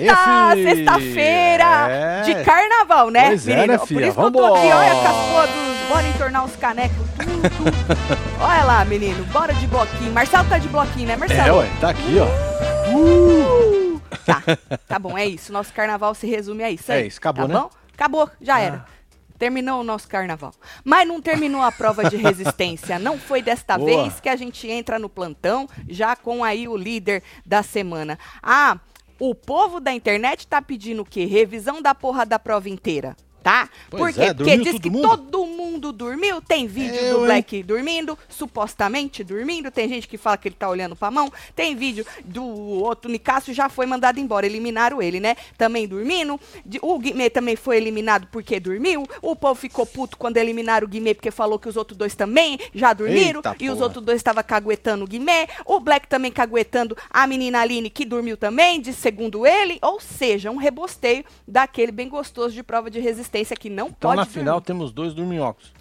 Eita, sexta-feira É. de carnaval, né, Pois é, menino? né, Por isso que eu tô aqui, olha, com as todos, bora entornar os canecos, tudo. olha lá, menino, bora de bloquinho. Marcelo tá de bloquinho, né, Marcelo? É, ué, tá aqui, ó. Uh! Tá, tá bom, é isso. Nosso carnaval se resume a isso. É aí, isso, acabou, tá né? bom? Acabou, já Ah. era. Terminou o nosso carnaval. Mas não terminou a prova de resistência. Não foi desta Boa. vez que a gente entra no plantão, já com aí o líder da semana. Ah, o povo da internet tá pedindo o quê? Revisão da porra da prova inteira. Tá? Pois Por quê? é, Porque diz que mundo? todo mundo dormiu. Tem vídeo Eu, do hein? Black dormindo, supostamente dormindo. Tem gente que fala que ele tá olhando pra mão. Tem vídeo do outro Nicásio já foi mandado embora. Eliminaram ele, né? Também dormindo. O Guimê também foi eliminado porque dormiu. O povo ficou puto quando eliminaram o Guimê porque falou que os outros dois também já dormiram. Eita, e os porra. outros dois estavam caguetando o Guimê. O Black também caguetando a menina Aline que dormiu também, de segundo ele. Ou seja, um rebosteio daquele bem gostoso de prova de resistência que não Então pode na dormir. final temos dois dorminhocos.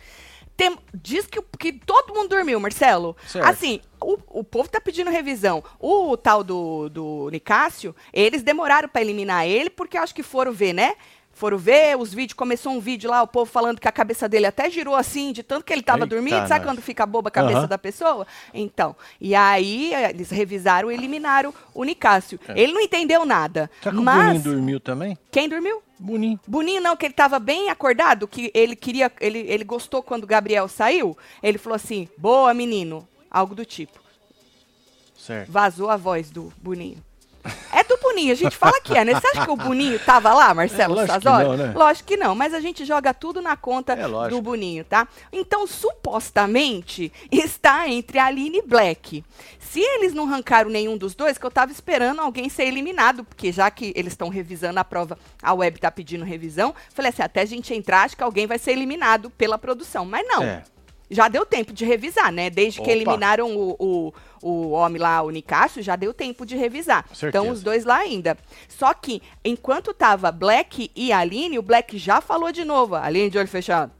Tem- diz que, que todo mundo dormiu, Marcelo. Certo. Assim, o, o povo tá pedindo revisão. O tal do, do Nicásio, eles demoraram pra eliminar ele, porque acho que foram ver, né? Foram ver os vídeos, começou um vídeo lá, o povo falando que a cabeça dele até girou assim, de tanto que ele tava Eita, dormindo. Sabe quando fica boba a cabeça Aham. da pessoa? Então, e aí eh, eles revisaram e eliminaram o Nicásio. Ele não entendeu nada. Será que o mas Boninho dormiu também? quem dormiu? Boninho. Boninho não, que ele tava bem acordado, que ele queria, ele, ele gostou quando o Gabriel saiu. Ele falou assim, boa menino, algo do tipo. Certo. Vazou a voz do Boninho. É do Boninho, a gente fala que é, né? Você acha que o Boninho tava lá, Marcelo É, lógico que Sazori? não, né? Lógico que não, mas a gente joga tudo na conta É, do Boninho, tá? Então, supostamente, está entre Aline e Black. Se eles não arrancaram nenhum dos dois, que eu tava esperando alguém ser eliminado, porque já que eles estão revisando a prova, a web tá pedindo revisão, falei assim, até a gente entrar, acho que alguém vai ser eliminado pela produção. Mas não. É. Já deu tempo de revisar, né? Desde que Opa. eliminaram o, o, o homem lá, o Nicásio, já deu tempo de revisar. Então, os dois lá ainda. Só que, enquanto tava Black e Aline, o Black já falou de novo. Aline de olho fechado.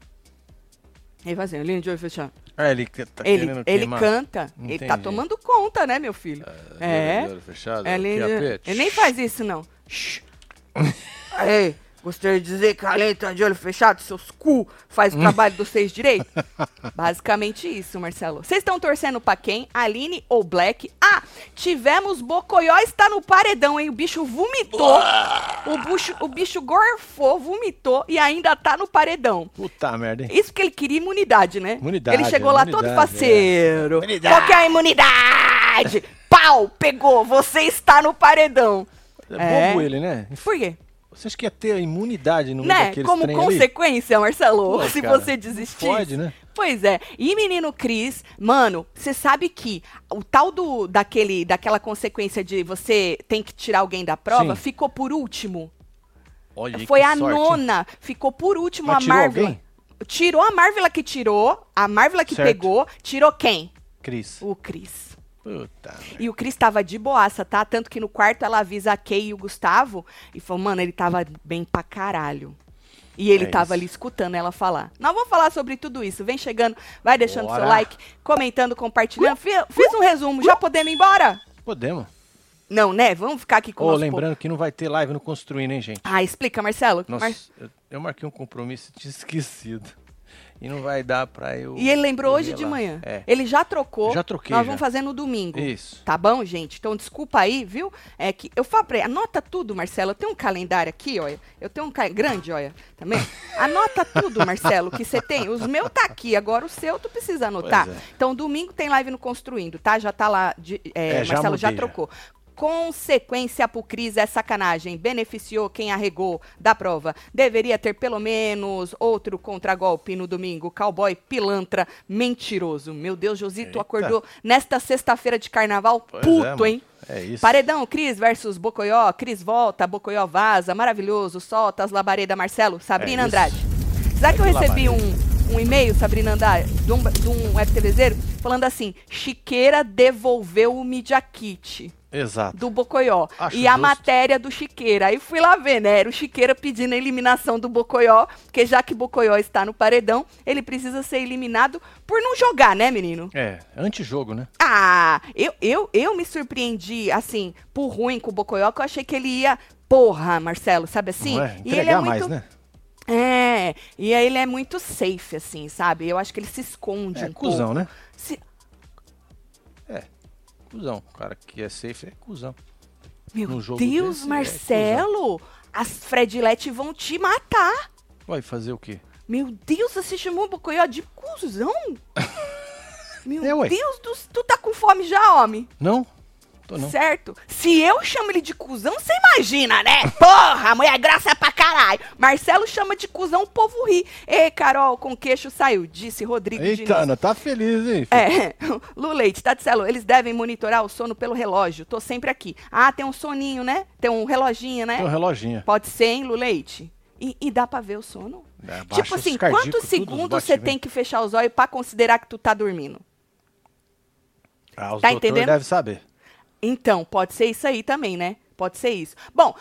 Ele vai assim, Aline de olho fechado. É, ele que tá ele ele canta. Ele tá Entendi. tomando conta, né, meu filho? é. De olho fechado, apete. ele nem faz isso, não. Shhh. Ei, gostaria de dizer que a Aline tá de olho fechado, seus cu faz o trabalho dos seis direito? Basicamente isso, Marcelo. Vocês estão torcendo pra quem? Aline ou Black? Ah, tivemos Bocoió está no paredão, hein? O bicho vomitou. O bicho, o bicho gorfou, vomitou e ainda tá no paredão. Puta merda, hein? Isso porque ele queria imunidade, né? Imunidade, Ele chegou é, lá todo faceiro. é. Imunidade. Qual que é a imunidade? Pau, pegou, você está no paredão. É bobo É. ele, né? Por quê? Você acha que ia ter a imunidade no Né? daqueles Como trem ali? consequência, Marcelo, Pô, se cara, você desistir. Pode, né? Pois é. E menino Cris, mano, você sabe que o tal do daquele daquela consequência de você tem que tirar alguém da prova Sim. ficou por último. Olha Foi a sorte, nona, ficou por último Mas a tirou Marvel. alguém? Tirou a Marvel que tirou, a Marvel que Certo. pegou, tirou quem? Cris. O Cris. Puta. E o Cris tava de boaça, tá? Tanto que no quarto ela avisa a Kay e o Gustavo e falou, mano, ele tava bem pra caralho. E ele É tava isso. ali escutando ela falar. Nós vamos falar sobre tudo isso. Vem chegando, vai deixando Bora. seu like, comentando, compartilhando. Fi- Fiz um resumo, já podemos ir embora? Podemos. Não, né? Vamos ficar aqui com Ô, o nosso lembrando que não vai ter live no Construindo, hein, gente? povo. Ah, explica, Marcelo. Nossa, Mar- eu, eu marquei um compromisso e tinha esquecido. E não vai dar pra eu. E ele lembrou hoje de lá. manhã. É. Ele já trocou. Já troquei, Nós já. vamos fazer no domingo. Isso. Tá bom, gente? Então, desculpa aí, viu? É que eu falei, anota tudo, Marcelo. Eu tenho um calendário aqui, olha. Eu tenho um ca... grande, olha, também. Anota tudo, Marcelo, que você tem. Os meus tá aqui, agora o seu tu precisa anotar. É. Então, domingo tem live no Construindo, tá? Já tá lá, de- é, É, Marcelo já mudei, já. trocou. Consequência pro Cris é sacanagem. Beneficiou quem arregou da prova. Deveria ter pelo menos outro contragolpe no domingo. Cowboy pilantra mentiroso. Meu Deus, Josito Eita. acordou nesta sexta-feira de carnaval Pois puto, é, hein? É isso. Paredão, Cris versus Bocoió. Cris volta, Bocoió vaza. Maravilhoso. Solta as labaredas, Marcelo. Sabrina É. Andrade. Será que eu recebi um, um e-mail, Sabrina Andrade, de um, de um FTVzeiro, falando assim: Chiqueira devolveu o Media Kit Exato. do Bocoió. Acho e a justo. matéria do Chiqueira. Aí fui lá ver, né? Era o Chiqueira pedindo a eliminação do Bocoió, porque já que Bocoió está no paredão, ele precisa ser eliminado por não jogar, né, menino? É, antijogo, né? Ah, eu, eu, eu me surpreendi, assim, por ruim com o Bocoió, que eu achei que ele ia porra, Marcelo, sabe assim? Não é? E ele é muito. mais, né? É, e aí ele é muito safe, assim, sabe? Eu acho que ele se esconde É um cuzão, pouco. né? Se- Cusão. O cara que é safe é cuzão. Meu Deus, desse, é Marcelo, as Fredilete vão te matar. Vai fazer o quê? Meu Deus, você chamou o Bocoió de cuzão? Meu É. Deus, do... tu tá com fome já, homem? Não? Tô não. Certo? Se eu chamo ele de cuzão, você imagina, né? Porra, a mulher é graça pra caralho. Marcelo chama de cuzão, o povo ri. Ei, Carol, com queixo saiu, disse Rodrigo Eita. Ana, tá feliz, hein? É, Lu Leite, Tatselo, eles devem monitorar o sono pelo relógio. Tô sempre aqui. Ah, tem um soninho, né? Tem um reloginho, né? Tem um reloginho. Pode ser, hein, Lu Leite? E, e dá pra ver o sono? É, tipo assim, quantos segundos você tem que fechar os olhos pra considerar que tu tá dormindo? Ah, os Tá entendendo? devem saber. Então, pode ser isso aí também, né? Pode ser isso. Bom,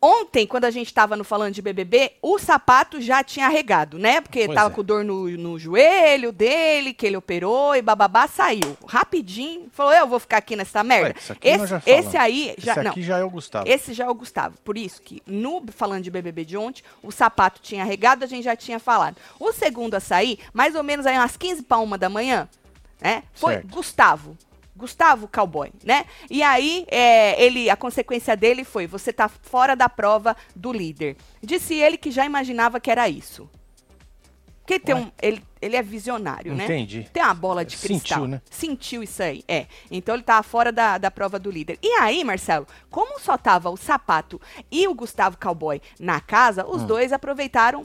ontem, quando a gente tava no falando de BBB, o sapato já tinha regado, né? Porque Pois tava é. com dor no, no joelho dele, que ele operou e bababá, saiu. Rapidinho, falou, eu vou ficar aqui nessa merda. Ué, esse, esse aí, já, Esse não, aqui já é o Gustavo. esse já é o Gustavo. Por isso que no falando de BBB de ontem, o sapato tinha regado, a gente já tinha falado. O segundo a sair, mais ou menos aí umas 15 para uma da manhã, né? Foi Certo. Gustavo. Gustavo Cowboy, né? E aí, é, ele, a consequência dele foi: você tá fora da prova do líder. Disse ele que já imaginava que era isso. Porque tem Ué. um, ele, ele é visionário, né? Entendi. Tem uma bola de Sentiu, cristal. né? Sentiu isso aí, é. Então ele tava fora da, da prova do líder. E aí, Marcelo, como só tava o sapato e o Gustavo Cowboy na casa, os Hum. dois aproveitaram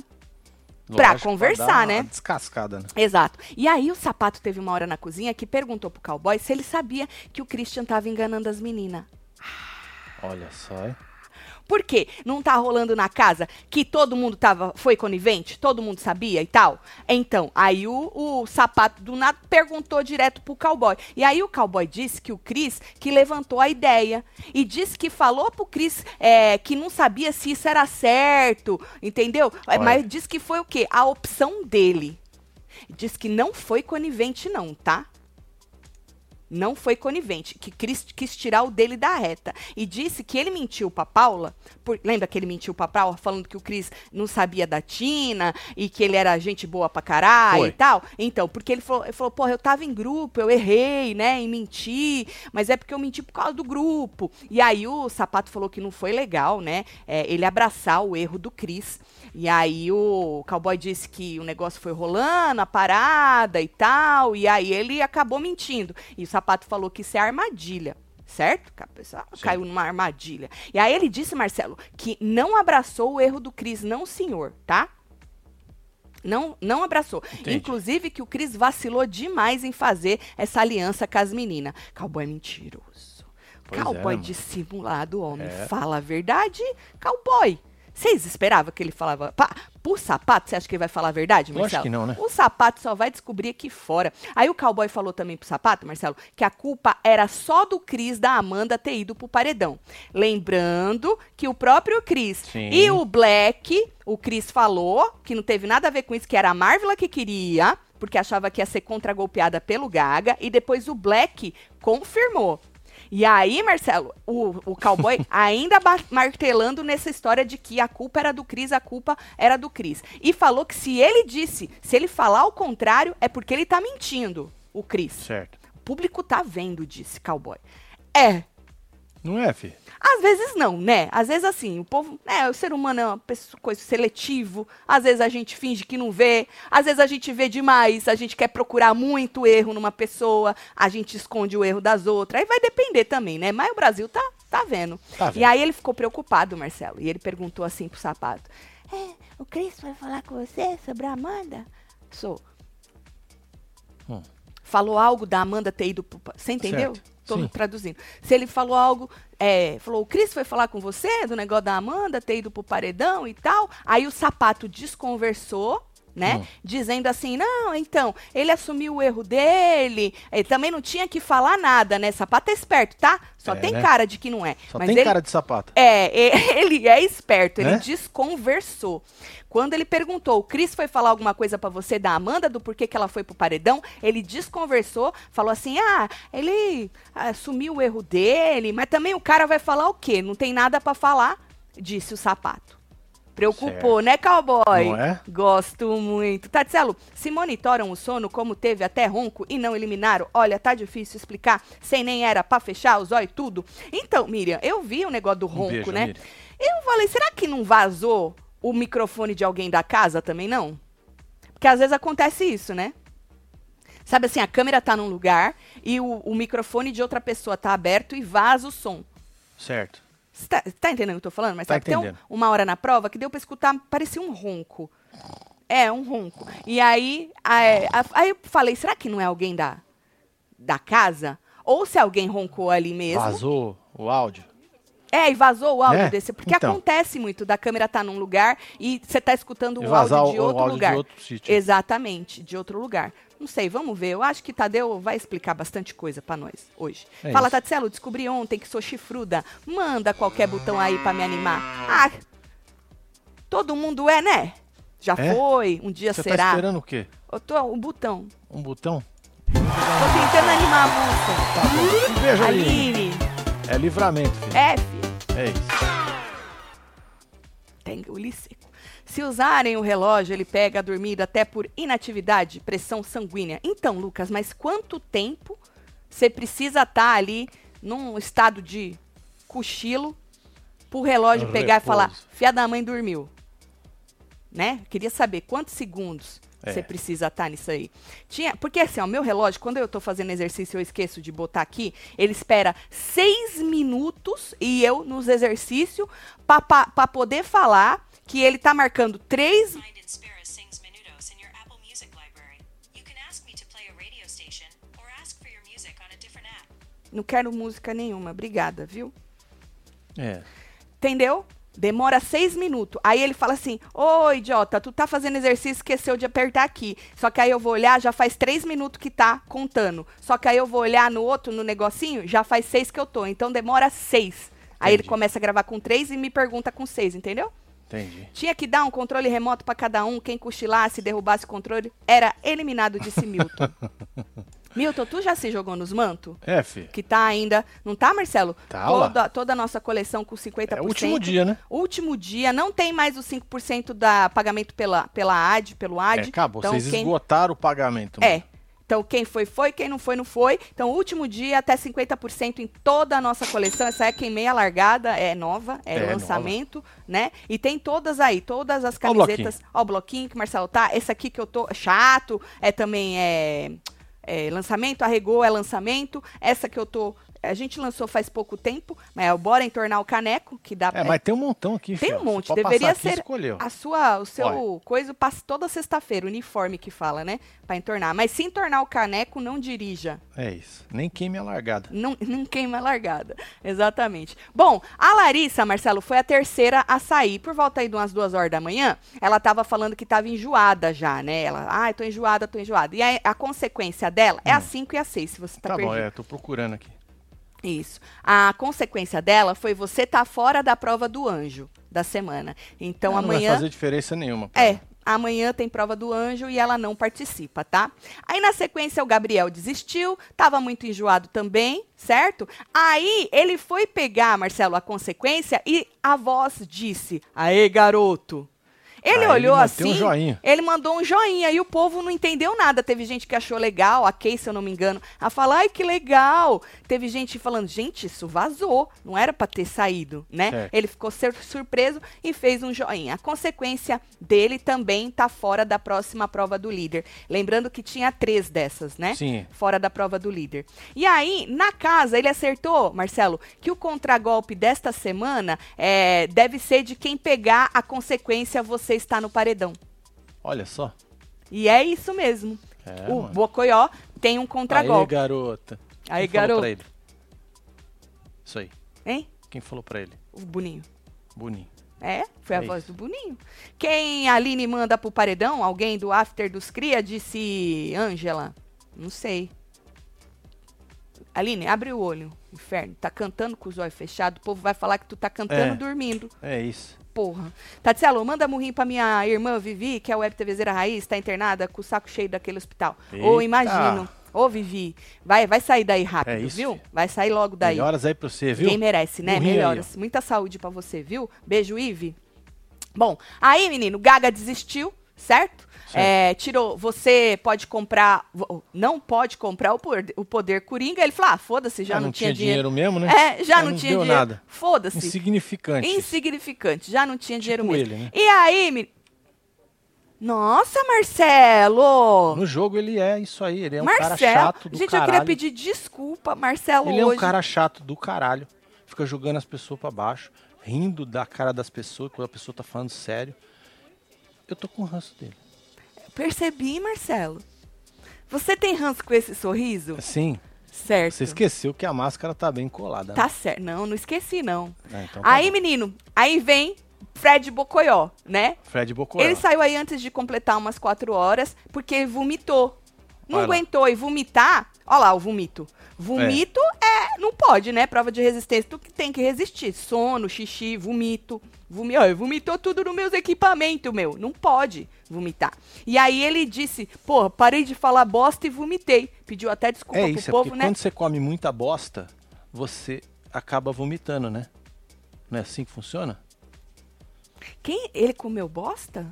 pra conversar, né? Descascada, né? Exato. E aí o sapato teve uma hora na cozinha que perguntou pro cowboy se ele sabia que o Christian tava enganando as meninas. Olha só? Por quê? Não tá rolando na casa que todo mundo tava, foi conivente? Todo mundo sabia e tal? Então, aí o, o sapato do nada perguntou direto pro cowboy. E aí o cowboy disse que o Cris que levantou a ideia. E disse que falou pro Cris é, que não sabia se isso era certo, entendeu? É, Olha. Mas disse que foi o quê? A opção dele. Diz que não foi conivente, não, tá? Não foi conivente, que Cris quis tirar o dele da reta. E disse que ele mentiu pra Paula. por- lembra que ele mentiu pra Paula, falando que o Cris não sabia da Tina e que ele era gente boa pra caralho Foi. e tal? Então, porque ele falou, ele falou, porra, eu tava em grupo, eu errei, né, em mentir, mas é porque eu menti por causa do grupo. E aí o Sapato falou que não foi legal, né, é, ele abraçar o erro do Cris. E aí o cowboy disse que o negócio foi rolando, a parada e tal, e aí ele acabou mentindo. E o sapato falou que isso é armadilha. Certo? A pessoa caiu numa armadilha. E aí ele disse, Marcelo, que não abraçou o erro do Cris, não, senhor, tá? Não, não abraçou. Entendi. Inclusive que o Cris vacilou demais em fazer essa aliança com as meninas. Cowboy mentiroso. Pois é, cowboy mano? dissimulado, homem. É. Fala a verdade, cowboy. Vocês esperavam que ele falava. Pá, pro sapato, você acha que ele vai falar a verdade, Marcelo? que não, né? O sapato só vai descobrir aqui fora. Aí o cowboy falou também pro sapato, Marcelo, que a culpa era só do Cris da Amanda ter ido pro paredão. Lembrando que o próprio Cris e o Black, o Cris falou que não teve nada a ver com isso, que era a Marvela que queria, porque achava que ia ser contragolpeada pelo Gaga, e depois o Black confirmou. E aí, Marcelo, o, o cowboy ainda martelando nessa história de que a culpa era do Cris, a culpa era do Cris. E falou que se ele disse, se ele falar o contrário, é porque ele tá mentindo, o Cris. Certo. O público tá vendo, disse cowboy. É, Não é, filho? às vezes não, né? Às vezes assim, o povo, é, o ser humano é uma pessoa, coisa seletivo. Às vezes a gente finge que não vê, às vezes a gente vê demais, a gente quer procurar muito erro numa pessoa, a gente esconde o erro das outras. Aí vai depender também, né? Mas o Brasil tá, tá vendo. Tá E vendo. aí ele ficou preocupado, Marcelo, e ele perguntou assim pro sapato: "É, o Cris vai falar com você sobre a Amanda?" Sou. Hum. Falou algo da Amanda ter ido pro... Você entendeu? Certo. Tô Sim. traduzindo. Se ele falou algo, é, falou, o Cris foi falar com você do negócio da Amanda ter ido pro paredão e tal. Aí o sapato desconversou, né? Hum. Dizendo assim, não, então, ele assumiu o erro dele. Ele também não tinha que falar nada, né? Sapato é esperto, tá? Só É, tem né? cara de que não é. Só Mas tem ele, cara de sapato. é, ele é esperto, ele Né? desconversou. Quando ele perguntou, o Cris foi falar alguma coisa pra você da Amanda, do porquê que ela foi pro paredão, ele desconversou, falou assim, ah, ele assumiu o erro dele, mas também o cara vai falar o quê? Não tem nada pra falar. disse o sapato. Preocupou, né, cowboy? Não é? Gosto muito. Tatselo, se monitoram o sono como teve até ronco e não eliminaram, olha, tá difícil explicar, sem nem era pra fechar os olhos e tudo. Então, Miriam, eu vi o negócio do Um ronco, beijo, né? Miriam. Eu falei, será que não vazou o microfone de alguém da casa também, não? Porque às vezes acontece isso, né? Sabe assim, a câmera tá num lugar e o, o microfone de outra pessoa tá aberto e vaza o som. Certo. Você tá, você tá entendendo o que eu tô falando? Mas Tá sabe, tem um- uma hora na prova que deu pra escutar, parecia um ronco. É, um ronco. E aí, a- é, aí eu falei, será que não é alguém da, da casa? Ou se alguém roncou ali mesmo. Vazou o áudio. É, e vazou o áudio É, desse. Porque então. acontece muito da câmera tá num lugar e você tá escutando o áudio de o- o outro áudio de lugar. outro sítio. Exatamente, de outro lugar. Não sei, vamos ver. Eu acho que Tadeu vai explicar bastante coisa pra nós hoje. É Fala. Tatselo, descobri ontem que sou chifruda. Manda qualquer botão aí pra me animar. Ah, todo mundo é, né? Já É? foi, um dia Você tá será. esperando o quê? Eu tô, o botão. Um botão? Tô tentando animar a moça. Tá bom. Um beijo aí. Aline, É livramento, filho. F. É isso. Tem o seco. Se usarem o relógio, ele pega a dormida até por inatividade, pressão sanguínea. Então, Lucas, mas quanto tempo você precisa estar ali num estado de cochilo pro relógio pegar e Repouso. falar, fia da mãe dormiu? Né? Queria saber quantos segundos É. você precisa estar nisso aí. Tinha, porque assim, ó, meu relógio, quando eu tô fazendo exercício, eu esqueço de botar aqui, ele espera seis minutos e eu nos exercícios para poder falar que ele tá marcando três. Não quero música nenhuma, obrigada, viu? É. Entendeu? Demora seis minutos. Aí ele fala assim: Ô idiota, tu tá fazendo exercício, esqueceu de apertar aqui. Só que aí eu vou olhar, já faz três minutos que tá contando. Só que aí eu vou olhar no outro, no negocinho, já faz seis que eu tô. Então demora seis. Aí ele Entendi. começa a gravar com três e me pergunta com seis, entendeu? Entendi. Tinha que dar um controle remoto pra cada um. Quem cochilasse, derrubasse o controle, era eliminado, disse Milton. Milton, tu já se jogou nos mantos? É, filho. Que tá ainda. Não tá, Marcelo? Tá toda, toda a nossa coleção com 50%. É o último dia, né? Último dia, não tem mais os 5% da pagamento pela, pela AD, pelo AD. É, acabou. Então, Vocês quem, esgotaram o pagamento. É. Então, quem foi, foi. Quem não foi, não foi. Então, último dia, até 50% em toda a nossa coleção. Essa é quem meia largada, é nova, é, É, lançamento, né? E tem todas aí, todas as Ó o camisetas. Ó, o bloquinho que o Marcelo tá. Esse aqui que eu tô, chato, é também é, é lançamento, arregou é lançamento. Essa que eu tô, a gente lançou faz pouco tempo, mas é o Bora Entornar o Caneco, que dá É, mas tem um montão aqui, tem filho. um monte, deveria ser escolheu. a sua, o seu coisa passa toda sexta-feira, uniforme que fala, né? Pra entornar. Mas se entornar o caneco, não dirija. É isso. Nem queime a largada. Não, não queima a largada. Exatamente. Bom, a Larissa, Marcelo, foi a terceira a sair. Por volta aí de umas duas horas da manhã, ela tava falando que tava enjoada já, né? Ela, ai, tô enjoada, tô enjoada. E a, a consequência dela é a 5 e a 6, se você tá, Tá, bom, perdido. é, tô procurando aqui. Isso. A consequência dela foi você estar fora da prova do anjo da semana. Então não amanhã. vai fazer diferença nenhuma. pra É, amanhã tem prova do anjo e ela não participa, tá? Aí na sequência o Gabriel desistiu, tava muito enjoado também, certo? Aí ele foi pegar, Marcelo, a consequência e a voz disse: Aê, garoto! Ele ele olhou meteu assim, um ele mandou um joinha e o povo não entendeu nada. Teve gente que achou legal, a Kay, se eu não me engano, a falar, ai que legal. Teve gente falando, gente, isso vazou, não era pra ter saído, né? Certo. Ele ficou sur- surpreso e fez um joinha. A consequência dele também tá fora da próxima prova do líder. Lembrando que tinha três dessas, né? Sim. Fora da prova do líder. E aí, na casa, ele acertou, Marcelo, que o contragolpe desta semana é, deve ser de quem pegar a consequência você está no paredão. Olha só. E é isso mesmo. É, o mano. Bocoió tem um Aí, contragolpe. garota. Aí, Quem falou garoto. pra ele? Isso aí. Hein? Quem falou pra ele? O Boninho. Boninho. É, foi a É voz isso. do Boninho. Quem a Aline manda pro paredão? Alguém do After dos Cria? Disse Ângela. Não sei. Aline, abre o olho. Inferno. Tá cantando com os olhos fechados. O povo vai falar que tu tá cantando É. dormindo. É isso. Porra. Tatielo, manda murrinho pra minha irmã Vivi, que é web TVzeira raiz, tá internada com o saco cheio daquele hospital. Ou Eita. imagino. Ô, Vivi, vai, vai sair daí rápido, É isso, viu? filho. Vai sair logo daí. Melhoras aí pra você, viu? Quem merece, né? Burrinho aí, Melhoras. Muita saúde pra você, viu? Beijo, Ive. Bom, aí, menino, Gaga desistiu, certo? É, tirou, você pode comprar, não pode comprar o poder, o poder Coringa. Ele falou, ah, foda-se, já Ah, não, tinha dinheiro. mesmo, né? É, já não, não tinha dinheiro. nada. Foda-se. Insignificante. Insignificante, já não tinha dinheiro Tipo mesmo. ele, né? E aí, me... Nossa, Marcelo! No jogo ele é isso aí, ele é um Marcelo, cara chato do gente, caralho. eu queria pedir desculpa, Marcelo, Ele é hoje. um cara chato do caralho. Fica jogando as pessoas pra baixo, rindo da cara das pessoas quando a pessoa tá falando sério. Eu tô com ranço dele. Percebi, Marcelo. Você tem ranço com esse sorriso? Sim, Certo. você esqueceu que a máscara tá bem colada. Tá certo. Não, não esqueci, não. né? É, então tá aí, bom. menino, aí vem Fred Bocoió, né? Fred Bocoyó. Ele saiu aí antes de completar umas quatro horas, porque vomitou. Não Olha aguentou e vomitar. Olha lá o vomito. Vomito é. Não pode, né? Prova de resistência. Tu que tem que resistir. Sono, xixi, vomito. Vomi... Ó, vomitou tudo nos meus equipamentos, meu. Não pode vomitar. E aí ele disse: Pô, parei de falar bosta e vomitei. Pediu até desculpa É pro isso, é povo, porque né? quando você come muita bosta, você acaba vomitando, né? Não é assim que funciona? Quem? Ele comeu bosta?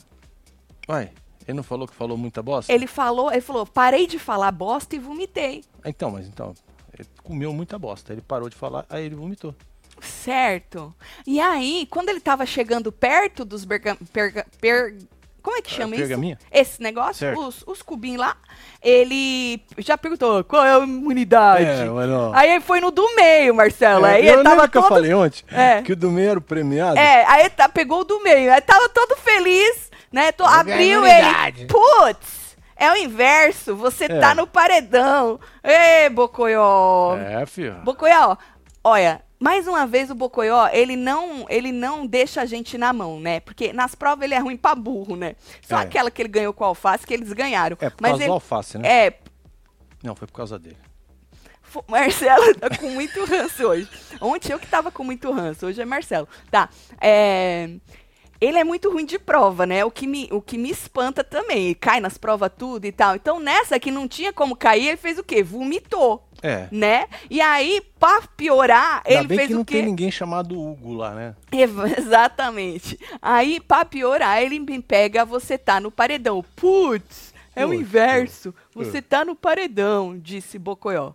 Uai, ele não falou que falou muita bosta? Ele falou, ele falou, parei de falar bosta e vomitei. Então, mas então, ele comeu muita bosta. Ele parou de falar, aí ele vomitou. Certo. E aí, quando ele tava chegando perto dos berga, perga, per- como é que É, chama isso? Esse negócio, Certo. os, os cubinhos lá, ele já perguntou qual é a imunidade. É. Aí ele foi no do meio, Marcelo. aí eu ele tava lembro que eu todo... falei ontem É. que o do meio era o premiado. É, aí ele tá, pegou o do meio. Aí tava todo feliz, né? Tô, abriu ele. Putz! É o inverso. Você É. tá no paredão. Ê, Bocoió. É, filho. Bocoió, olha, mais uma vez o Bocoió, ele não, ele não deixa a gente na mão, né? Porque nas provas ele é ruim pra burro, né? Só É. aquela que ele ganhou com a alface que eles ganharam. É, por Mas causa ele, do alface, né? É, Não, foi por causa dele. Marcelo tá com muito ranço hoje. Ontem eu que tava com muito ranço, hoje é Marcelo. Tá, é... Ele é muito ruim de prova, né? O que, me, o que me espanta também. Ele cai nas provas tudo e tal. Então, nessa que não tinha como cair, ele fez o quê? Vomitou, É. né? E aí, pra piorar, Ainda ele bem fez que não o quê? tem ninguém chamado Hugo lá, né? Exatamente. Aí, pra piorar, ele me pega, você tá no paredão. Putz, é o inverso. Você tá no paredão, disse Bocoió.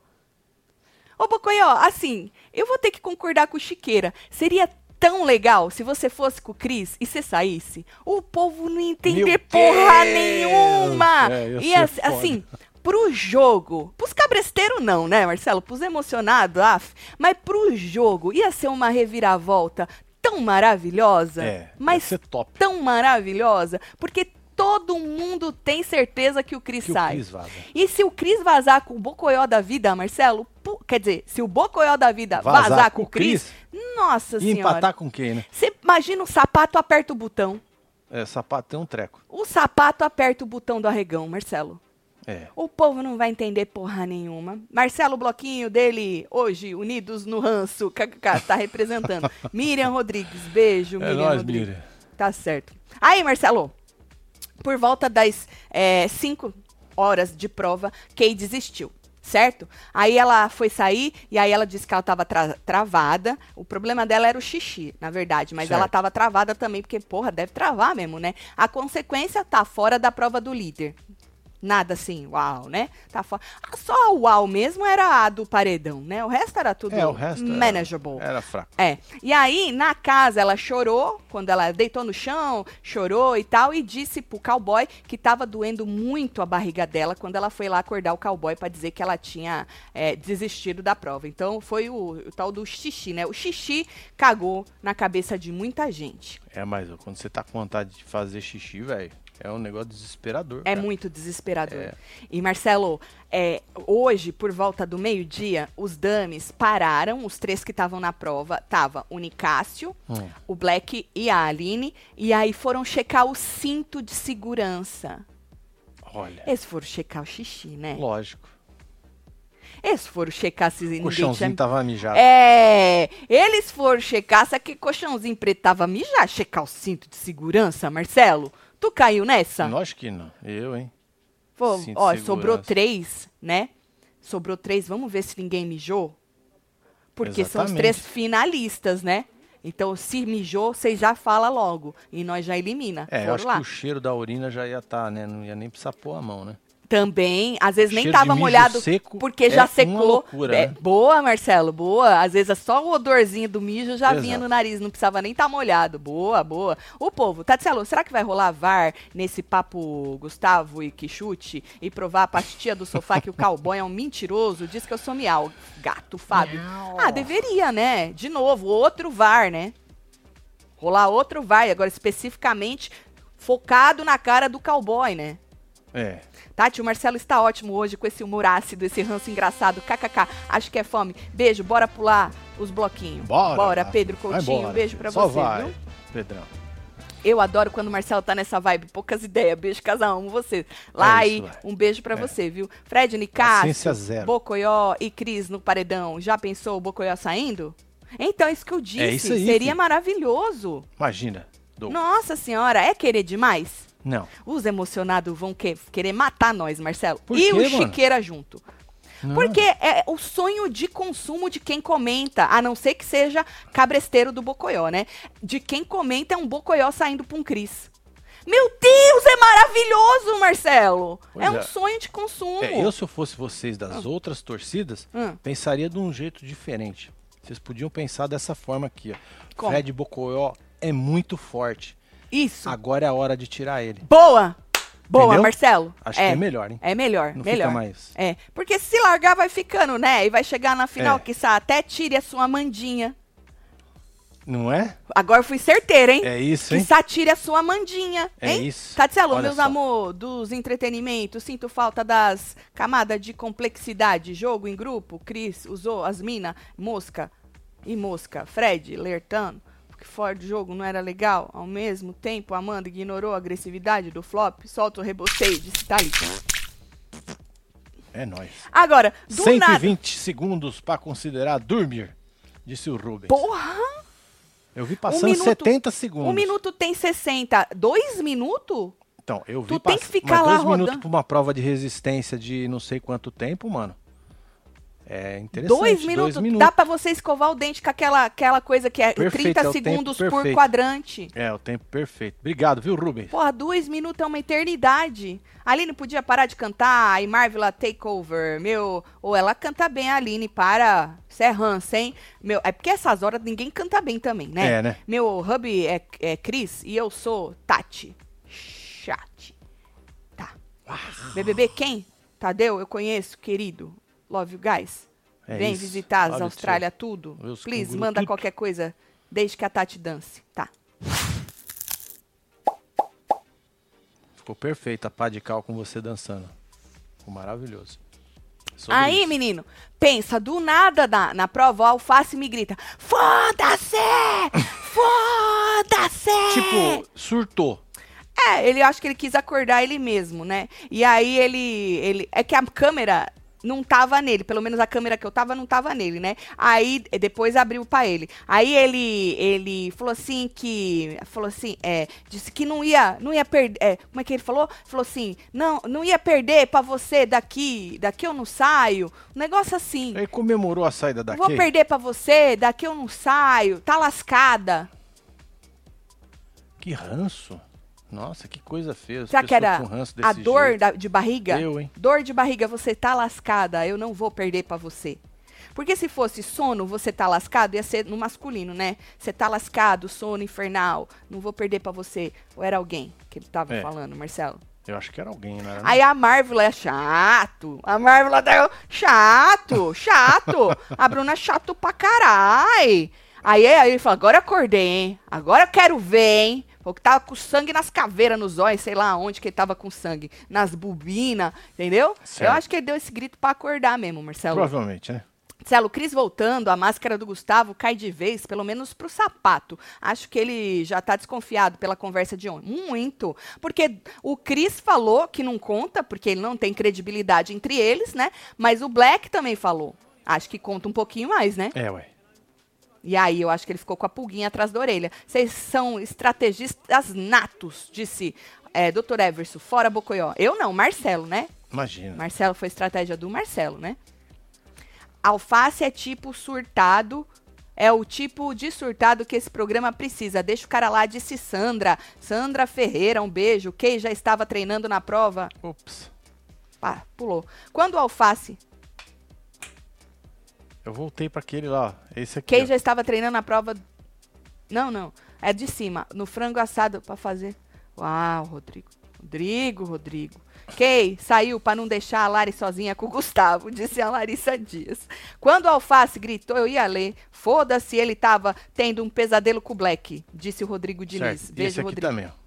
Ô, Bocoió, assim, eu vou ter que concordar com o Chiqueira. Seria tão legal se você fosse com o Cris e você saísse. O povo não ia entender Meu porra Deus! nenhuma. É, ser foda. assim, pro jogo, pros cabresteiros não, né, Marcelo? Pros emocionados, af, mas pro jogo ia ser uma reviravolta tão maravilhosa, É, mas tão maravilhosa, porque todo mundo tem certeza que o Cris Que o sai. Cris vaza. E se o Cris vazar com o Bocoió da vida, Marcelo, pu- quer dizer, se o Bocoió da vida vazar, Vazar com o Cris, nossa E senhora. empatar com quem, né? Você imagina o sapato aperta o botão. É, sapatão um treco. O sapato aperta o botão do arregão, Marcelo. É. O povo não vai entender porra nenhuma. Marcelo Bloquinho dele, hoje, Unidos no Ranço, kkk, tá representando. Miriam Rodrigues, beijo, É Miriam nóis, Rodrigues. Miriam. Tá certo. Aí, Marcelo, por volta das 5 horas de prova, Kay desistiu. Certo? Aí ela foi sair e aí ela disse que ela estava travada. O problema dela era o xixi, na verdade. Mas ela Certo. estava travada também, porque, porra, deve travar mesmo, né? A consequência tá fora da prova do líder. Nada assim, uau, né? Tá fora. Ah, Só o uau mesmo era a do paredão, né? O resto era tudo É, o resto era- manageable. Era fraco. É. E aí, na casa, ela chorou, quando ela deitou no chão, chorou e tal, e disse pro cowboy que tava doendo muito a barriga dela quando ela foi lá acordar o cowboy pra dizer que ela tinha é, desistido da prova. Então, foi o, o tal do xixi, né? O xixi cagou na cabeça de muita gente. É, mas quando você tá com vontade de fazer xixi, velho, é um negócio desesperador. É cara. muito desesperador. É. E Marcelo, é, hoje, por volta do meio-dia, os dames pararam, os três que estavam na prova, tava o Nicásio, Hum. o Black e a Aline, e aí foram checar o cinto de segurança. Olha, Eles foram checar o xixi, né? lógico. Eles foram checar se O ninguém colchãozinho tinha... tava mijado. É, eles foram checar se aquele colchãozinho preto tava mijar, checar o cinto de segurança, Marcelo. Tu caiu nessa? Lógico que não. Eu, hein? Pô, ó, sobrou segurança. três, né? Sobrou três, vamos ver se ninguém mijou? Porque são os Exatamente. três finalistas, né? Então, se mijou, vocês já fala logo. E nós já elimina. É, eu acho lá. que o cheiro da urina já ia estar, né? Não ia nem precisar pôr a mão, né? Também, às vezes nem Cheiro de tava mijo molhado seco porque é já uma secou. loucura, É, né? Boa, Marcelo, boa. Às vezes é só o odorzinho do mijo já vinha Exato. no nariz, não precisava nem estar molhado. Boa, boa. O povo, Tatselo, será que vai rolar VAR nesse papo Gustavo e Quixute e provar pra tia do sofá que o cowboy é um mentiroso? Diz que eu sou miau. Gato, Fábio. Ah, deveria, né? De novo, outro VAR, né? Rolar outro VAR, agora especificamente focado na cara do cowboy, né? É. Tati, o Marcelo está ótimo hoje com esse humor ácido, esse ranço engraçado. KKK, acho que é fome. Beijo, bora pular os bloquinhos. Bora. Bora, Pedro Coutinho. beijo pra Só você, vai, viu? Pedrão. Eu adoro quando o Marcelo tá nessa vibe. Poucas ideias. Beijo, casal. Amo você. Lá É isso, um beijo pra É. você, viu? Fred, Nicásio. Bocoió e Cris no paredão. Já pensou o Bocoió saindo? Então, isso que eu disse. É aí, Seria filho. maravilhoso. Imagina. Nossa senhora, é querer demais? Não. Os emocionados vão que- querer matar nós, Marcelo. Por e quê, o mano? Chiqueira junto. Não. Porque é o sonho de consumo de quem comenta, a não ser que seja cabresteiro do Bocoió, né? De quem comenta é um Bocoió saindo pra um Cris. Meu Deus, é maravilhoso, Marcelo! Pois é um é. sonho de consumo. É, eu, se eu fosse vocês das outras torcidas, Hum. pensaria de um jeito diferente. Vocês podiam pensar dessa forma aqui, ó. Como? Fred Bocoió é muito forte. Isso. Agora é a hora de tirar ele. Boa! Boa, Entendeu? Marcelo. Acho que é melhor, hein? É melhor, Não melhor. fica mais. É, porque se largar vai ficando, né? E vai chegar na final, É. que até tire a sua mandinha. Não é? Agora eu fui certeira, hein? É isso, Que hein? satire a sua mandinha, É hein? isso. Tatselo, Olha meus só. amor, dos entretenimentos, sinto falta das camadas de complexidade. Jogo em grupo, Cris usou as mina, mosca e mosca. Fred, Lertano, porque fora jogo não era legal. Ao mesmo tempo, Amanda ignorou a agressividade do flop. Solta o rebosteio, disse Thalita. É nóis. Agora, do 120 segundos pra considerar dormir, disse o Rubens. nada... Porra! Eu vi passando minuto- 70 segundos. Um minuto tem 60. Dois minutos? Então, eu vi Tu tem pass- que ficar mas lá dois minutos rodando. pra uma prova de resistência de não sei quanto tempo, mano. É interessante. Dois minutos, dá pra você escovar o dente com aquela, aquela coisa que é Perfeito, 30 é segundos por quadrante. É, o tempo perfeito. Obrigado, viu, Rubens? Porra, dois minutos é uma eternidade. A Aline podia parar de cantar, e Marvela Takeover, meu. Ou ela canta bem, a Aline, para. Isso é hein? Meu, é porque essas horas ninguém canta bem também, né? É, né? Meu hub é, é Cris e eu sou Tati. Chat. Tá. BBB quem? Tadeu, eu conheço, querido. Love you guys. É Vem isso. visitar as Austrália tudo. Os Please, manda tudo. qualquer coisa, desde que a Tati dance. Tá. Ficou perfeito a pá de cal com você dançando. Ficou maravilhoso. Sobre Aí, isso. menino, pensa, do nada na, na prova, o Alface me grita: Foda-se! Foda-se! Tipo, surtou. É, ele acho que ele quis acordar ele mesmo, né? E aí ele. ele é que a câmera não tava nele, pelo menos a câmera que eu tava não tava nele, né? Aí eh, depois abriu pra ele. Aí ele ele falou assim que falou assim, é, disse que não ia não ia perder, é, como é que ele falou? Falou assim: "Não, não ia perder pra você daqui, daqui eu não saio". Um negócio assim. Ele comemorou a saída daqui. vou perder pra você, daqui eu não saio, tá lascada. Que ranço. Nossa, que coisa feia. Será que era a dor jeito. da- de barriga? Eu, hein? Dor de barriga, você tá lascada, eu não vou perder pra você. Porque se fosse sono, você tá lascado, ia ser no masculino, né? Você tá lascado, sono infernal, não vou perder pra você. Ou era alguém que ele tava É. falando, Marcelo? Eu acho que era alguém, não era? Aí a Marvel é chato. A Marvel deu chato, chato. A Bruna é chato pra carai. Aí, aí ele fala, agora acordei, hein? Agora eu quero ver, hein? Porque tava com sangue nas caveiras, nos olhos, sei lá onde que ele tava com sangue. Nas bobinas, entendeu? Certo. Eu acho que ele deu esse grito pra acordar mesmo, Marcelo. Provavelmente, né? Marcelo, Cris voltando, a máscara do Gustavo cai de vez, pelo menos pro sapato. Acho que ele já tá desconfiado pela conversa de ontem. Muito. Porque o Cris falou que não conta, porque ele não tem credibilidade entre eles, né? Mas o Black também falou. Acho que conta um pouquinho mais, né? É, ué. E aí eu acho que ele ficou com a pulguinha atrás da orelha. Vocês são estrategistas natos, disse é, Dr. Everson, fora Bocoió. Eu não, Marcelo, né? Imagina. Marcelo foi estratégia do Marcelo, né? Alface é tipo surtado. É o tipo de surtado que esse programa precisa. Deixa o cara lá, disse Sandra. Sandra Ferreira, um beijo. Kay já estava treinando na prova. Ups. Pá, pulou. Quando o Alface. Eu voltei pra aquele lá. Esse aqui. Kay ó. já estava treinando na prova. Não, não. É de cima. No frango assado pra fazer. Uau, Rodrigo. Rodrigo, Rodrigo. Kay saiu pra não deixar a Lari sozinha com o Gustavo, disse a Larissa Dias. Quando o Alface gritou, eu ia ler. Foda-se, ele tava tendo um pesadelo com o Black, disse o Rodrigo Diniz. Certo. Beijo, esse aqui Rodrigo. também, ó.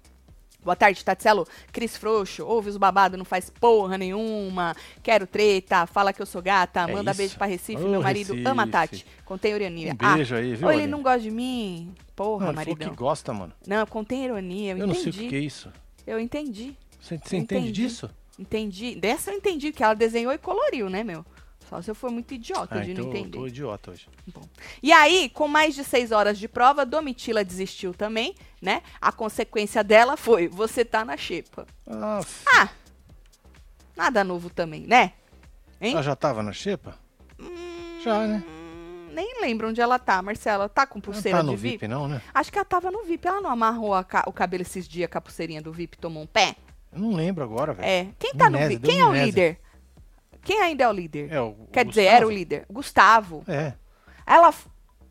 Boa tarde, Tatselo. Cris Frouxo, ouve os babados, não faz porra nenhuma. Quero treta, fala que eu sou gata. É manda isso. beijo pra Recife. Ô, Meu marido ama Recife. Tati. Contém ironia. Um beijo aí, viu, Ou ele não gosta de mim? Porra, ele falou maridão. que gosta, mano. Não, contém ironia. Eu, Eu, não sei o entendi. que é isso. Eu entendi. Você, você entende Entendi. disso? Entendi. Dessa eu entendi, que ela desenhou e coloriu, né, meu? Só se eu for muito idiota Ah, de então não eu entender. tô idiota hoje. E aí, com mais de seis horas de prova, Domitila desistiu também, né? A consequência dela foi, você tá na xepa. Ah, Ah, nada novo também, né? Hein? ela já tava na xepa? Já, né? Hum, nem lembro onde ela tá, Marcela. Tá com pulseira tá no de VIP, VIP? não, né? Acho que ela tava no VIP. Ela não amarrou ca- o cabelo esses dias com a pulseirinha do VIP tomou um pé? Eu não lembro agora, velho. É. Quem tá no VIP? Quem é o líder? Quem ainda é o líder? É, o Quer dizer, Gustavo? era o líder. Gustavo. É. Ela.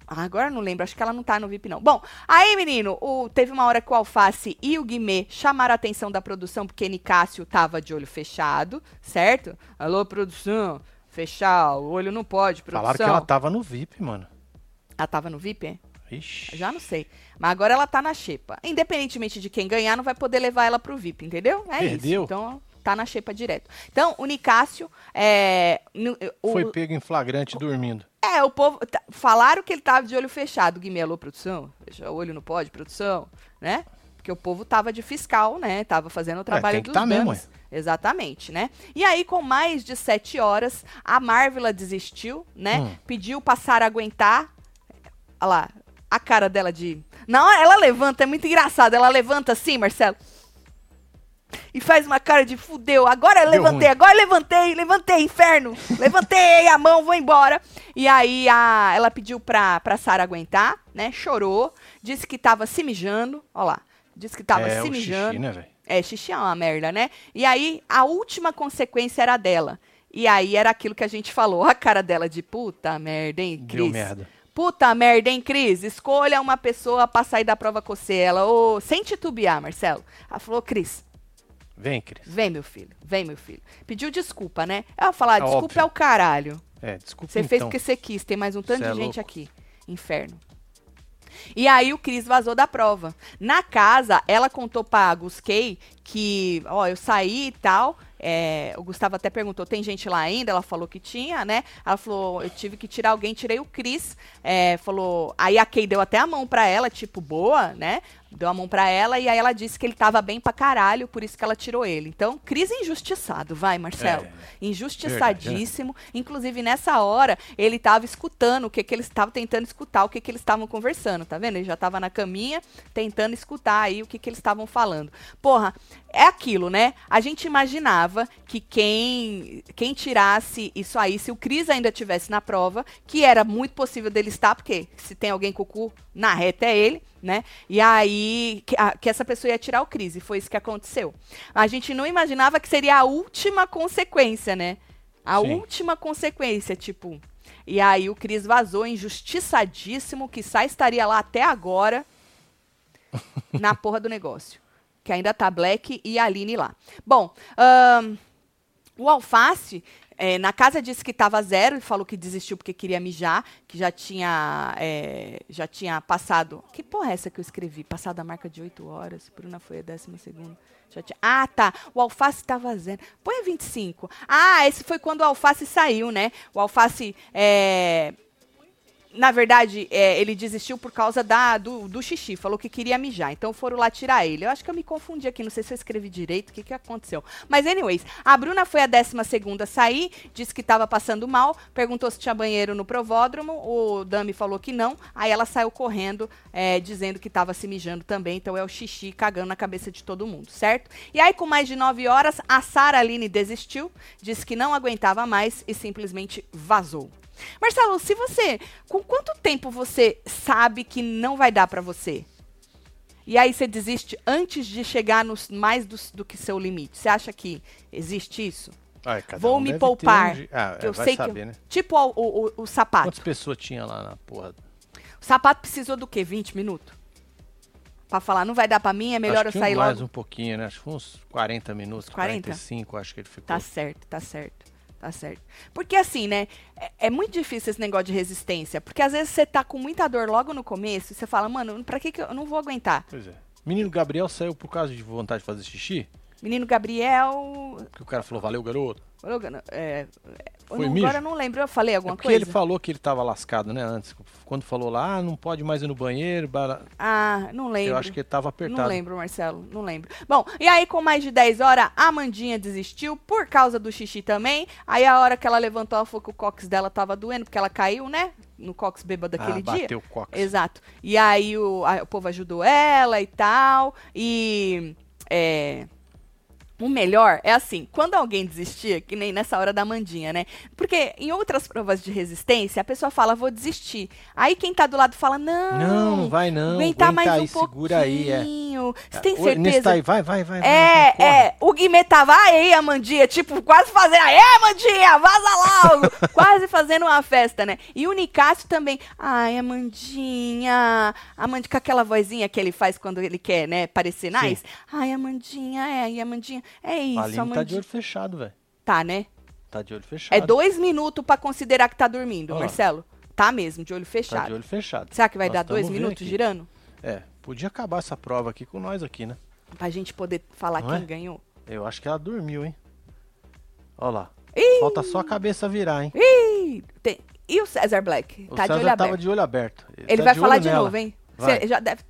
Ah, agora eu não lembro, acho que ela não tá no VIP, não. Bom, aí, menino, o- teve uma hora que o Alface e o Guimê chamaram a atenção da produção, porque Nicásio tava de olho fechado, certo? Alô, produção, fechar, o olho não pode, produção. Falaram que ela tava no VIP, mano. Ela tava no VIP, é? Ixi. Já não sei. Mas agora ela tá na xepa. Independentemente de quem ganhar, não vai poder levar ela pro VIP, entendeu? É isso. Perdeu. Então, tá na xepa direto. Então, o Nicásio, é... no- o- Foi pego em flagrante dormindo. É, o povo. tá- falaram que ele tava de olho fechado. Guimê, alô, produção? Fecha o olho não pode, produção, né? Porque o povo tava de fiscal, né? Tava fazendo o trabalho tem que dos tá mesmo, danos. Exatamente, né? E aí, com mais de sete horas, a Marvela desistiu, né? Hum. Pediu pra Sara aguentar. Olha lá, a cara dela de. Hora ela levanta, é muito engraçado. Ela levanta assim, Marcelo. E faz uma cara de fudeu. Agora eu Deu levantei, ruim. agora levantei, levantei, inferno. Levantei a mão, vou embora. E aí a, ela pediu pra, pra Sara aguentar, né? Chorou. Disse que tava se mijando. Ó lá. Disse que tava é se mijando. xixi, né, velho? É, xixi é uma merda, né? E aí, a última consequência era dela. E aí era aquilo que a gente falou. A cara dela de puta merda, hein, Cris? Deu merda. Puta merda, hein, Cris? Escolha uma pessoa pra sair da prova com você. Ela, ô, sem titubear, Marcelo. Ela falou, Cris, Vem, Cris. vem, meu filho, vem, meu filho. Pediu desculpa, né? Ela falou, ah, É desculpa óbvio. é o caralho. É, desculpa Você então. fez porque você quis, tem mais um tanto Cê de é gente louco. aqui. Inferno. E aí o Cris vazou da prova. Na casa, ela contou pra Gusquei que, ó, eu saí e tal. é, o Gustavo até perguntou, tem gente lá ainda? Ela falou que tinha, né? Ela falou, eu tive que tirar alguém, tirei o Cris. É, falou, aí a Kay deu até a mão pra ela, tipo, boa, né? Deu a mão pra ela e aí ela disse que ele tava bem pra caralho, por isso que ela tirou ele. Então, Cris injustiçado, vai, Marcelo. É, Injustiçadíssimo. Inclusive, nessa hora, ele tava escutando o que, que eles estavam tentando escutar, o que, que eles estavam conversando, tá vendo? Ele já tava na caminha tentando escutar aí o que, que eles estavam falando. Porra, é aquilo, né? A gente imaginava que quem, quem tirasse isso aí, se o Cris ainda tivesse na prova, que era muito possível dele estar, porque se tem alguém com o cu na reta é ele, né? E aí, que, a- que essa pessoa ia tirar o Cris, e foi isso que aconteceu. A gente não imaginava que seria a última consequência, né? A Sim. última consequência, tipo. E aí o Cris vazou injustiçadíssimo, que só estaria lá até agora na porra do negócio. Que ainda tá Black e a Aline lá. Bom, ahn, o Alface, eh, na casa disse que estava zero e falou que desistiu porque queria mijar, que já tinha, eh, já tinha passado. Que porra é essa que eu escrevi? Passado a marca de 8 horas. Bruna foi a décima segunda. Já tinha, ah, tá. O Alface estava zero. Põe 25. Ah, esse foi quando o Alface saiu, né? O Alface. eh, na verdade, é, ele desistiu por causa da, do, do xixi, falou que queria mijar. Então foram lá tirar ele. Eu acho que eu me confundi aqui, não sei se eu escrevi direito, o que, que aconteceu. Mas, anyways, a Bruna foi a décima segunda a sair, disse que estava passando mal, perguntou se tinha banheiro no provódromo, o Dami falou que não, aí ela saiu correndo, é, dizendo que estava se mijando também, então é o xixi cagando na cabeça de todo mundo, certo? E aí, com mais de nove horas, a Sara Aline desistiu, disse que não aguentava mais e simplesmente vazou. Marcelo, se você. Com quanto tempo você sabe que não vai dar pra você? E aí você desiste antes de chegar nos mais do, do que seu limite. Você acha que existe isso? Vou um me poupar. um Ah, eu sei saber, que. eu- né? Tipo o, o, o- o sapato. Quantas pessoas tinha lá na porra? O sapato precisou do quê? 20 minutos? Pra falar, não vai dar pra mim, é melhor acho eu que sair mais logo. um pouquinho, né? Acho que uns 40 minutos, 40? 45, acho que ele ficou. Tá certo, tá certo. Tá certo. Porque assim, né? É, é muito difícil esse negócio de resistência. Porque às vezes você tá com muita dor logo no começo e você fala, mano, pra que, que eu não vou aguentar? Pois é. Menino Gabriel saiu por causa de vontade de fazer xixi? Menino Gabriel. Que o cara falou, valeu, garoto. É, é, eu Foi não- agora eu não lembro. Eu falei É alguma porque coisa? ele falou que ele tava lascado, né, antes. Quando falou lá, ah, não pode mais ir no banheiro. bara- Ah, não lembro. Eu acho que ele tava apertado. Não lembro, Marcelo, não lembro. Bom, e aí com mais de 10 horas, a Amandinha desistiu por causa do xixi também. Aí a hora que ela levantou, ela falou que o cox dela tava doendo, porque ela caiu, né? No cox bêbado daquele ah, dia. bateu o cox. Exato. E aí o, a- o povo ajudou ela e tal. E. É. O melhor é assim, quando alguém desistia, que nem nessa hora da Mandinha, né? Porque em outras provas de resistência, a pessoa fala, vou desistir. Aí quem tá do lado fala, não, Não, vai não. aguentar aguenta mais aí, um segura aí, é. Você tem certeza? tá aí, vai, vai, vai. vai, É, corre. é, o Guimê tava aí, Amandinha, tipo, quase fazendo, aê, Amandinha, vaza logo, quase fazendo uma festa, né? E o Nicásio também, ai, Amandinha, Amandinha, com aquela vozinha que ele faz quando ele quer, né, parecer nice, ai, Amandinha, é, e Amandinha, é isso, A Aline tá de olho fechado, velho. Tá, né? Tá de olho fechado. É dois minutos pra considerar que tá dormindo, Ó. Marcelo. Tá mesmo, de olho Tá fechado. de olho fechado. Será que vai Nós dar dois minutos aqui. girando? É, podia acabar essa prova aqui com nós aqui, né? Pra gente poder falar Não quem é? ganhou. Eu acho que ela dormiu, hein? Ó lá. Ih! Falta só a cabeça virar, hein? Ih, tem- E o César Black? O tá de César olho aberto. tava de olho aberto. Ele tá vai de falar olho de nela. novo, hein? Vai. Você já deve.